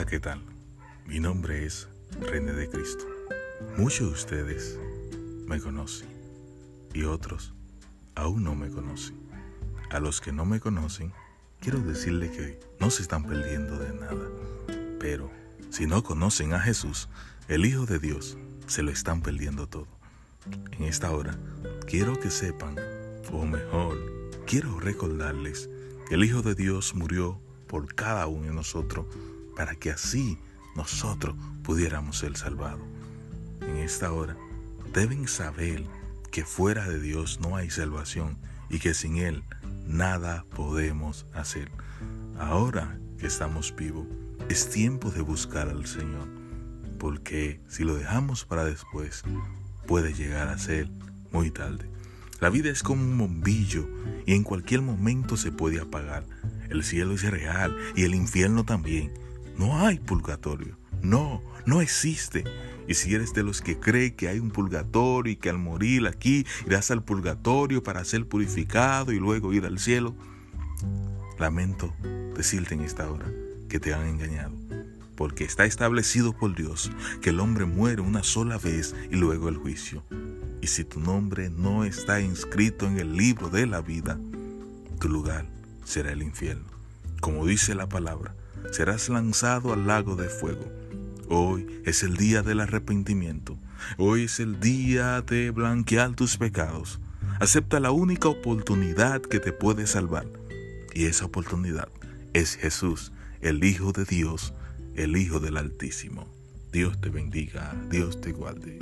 ¿qué tal? Mi nombre es René de Cristo. Muchos de ustedes me conocen y otros aún no me conocen. A los que no me conocen, quiero decirles que no se están perdiendo de nada. Pero si no conocen a Jesús, el Hijo de Dios, se lo están perdiendo todo. En esta hora, quiero que sepan, o mejor, quiero recordarles que el Hijo de Dios murió por cada uno de nosotros para que así nosotros pudiéramos ser salvados. En esta hora deben saber que fuera de Dios no hay salvación y que sin Él nada podemos hacer. Ahora que estamos vivos, es tiempo de buscar al Señor, porque si lo dejamos para después, puede llegar a ser muy tarde. La vida es como un bombillo y en cualquier momento se puede apagar. El cielo es real y el infierno también. No hay purgatorio. No, no existe. Y si eres de los que cree que hay un purgatorio y que al morir aquí irás al purgatorio para ser purificado y luego ir al cielo, lamento decirte en esta hora que te han engañado. Porque está establecido por Dios que el hombre muere una sola vez y luego el juicio. Y si tu nombre no está inscrito en el libro de la vida, tu lugar será el infierno. Como dice la palabra, serás lanzado al lago de fuego. Hoy es el día del arrepentimiento. Hoy es el día de blanquear tus pecados. Acepta la única oportunidad que te puede salvar. Y esa oportunidad es Jesús, el Hijo de Dios, el Hijo del Altísimo. Dios te bendiga, Dios te guarde.